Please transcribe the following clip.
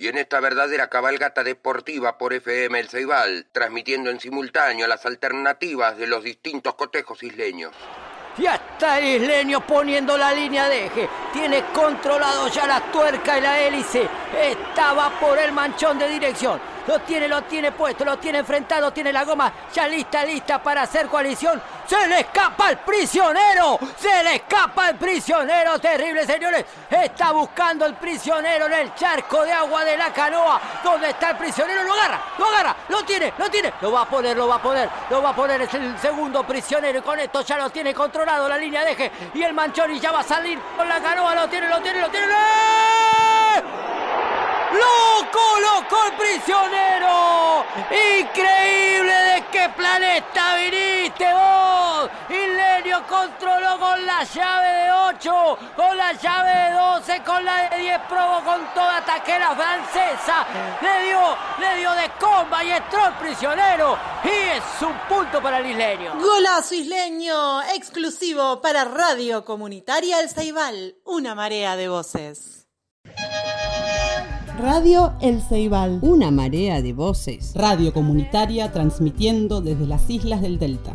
y en esta verdadera cabalgata deportiva por FM El Ceibal, transmitiendo en simultáneo las alternativas de los distintos cotejos isleños. Ya está el isleño poniendo la línea de eje. Tiene controlado ya la tuerca y la hélice. Estaba por el manchón de dirección. Lo tiene, lo tiene puesto, lo tiene enfrentado, tiene la goma ya lista, lista para hacer coalición. Se le escapa al prisionero, se le escapa al prisionero, terrible señores. Está buscando el prisionero en el charco de agua de la canoa. ¿Dónde está el prisionero? Lo agarra, lo agarra, lo tiene, lo tiene. Lo va a poner, lo va a poner, lo va a poner. Es el segundo prisionero con esto ya lo tiene controlado la línea de eje. Y el manchón y ya va a salir con la canoa. Lo tiene, lo tiene, lo tiene. ¡Lo colocó el prisionero! ¡Increíble de qué planeta viniste vos! Controló con la llave de 8, con la llave de 12, con la de 10, probó con toda taquera francesa. Le dio, le dio de comba y entró el prisionero. Y es un punto para el isleño. Golazo isleño, exclusivo para Radio Comunitaria El Ceibal. Una marea de voces. Radio El Ceibal. Una marea de voces. Radio comunitaria transmitiendo desde las islas del Delta.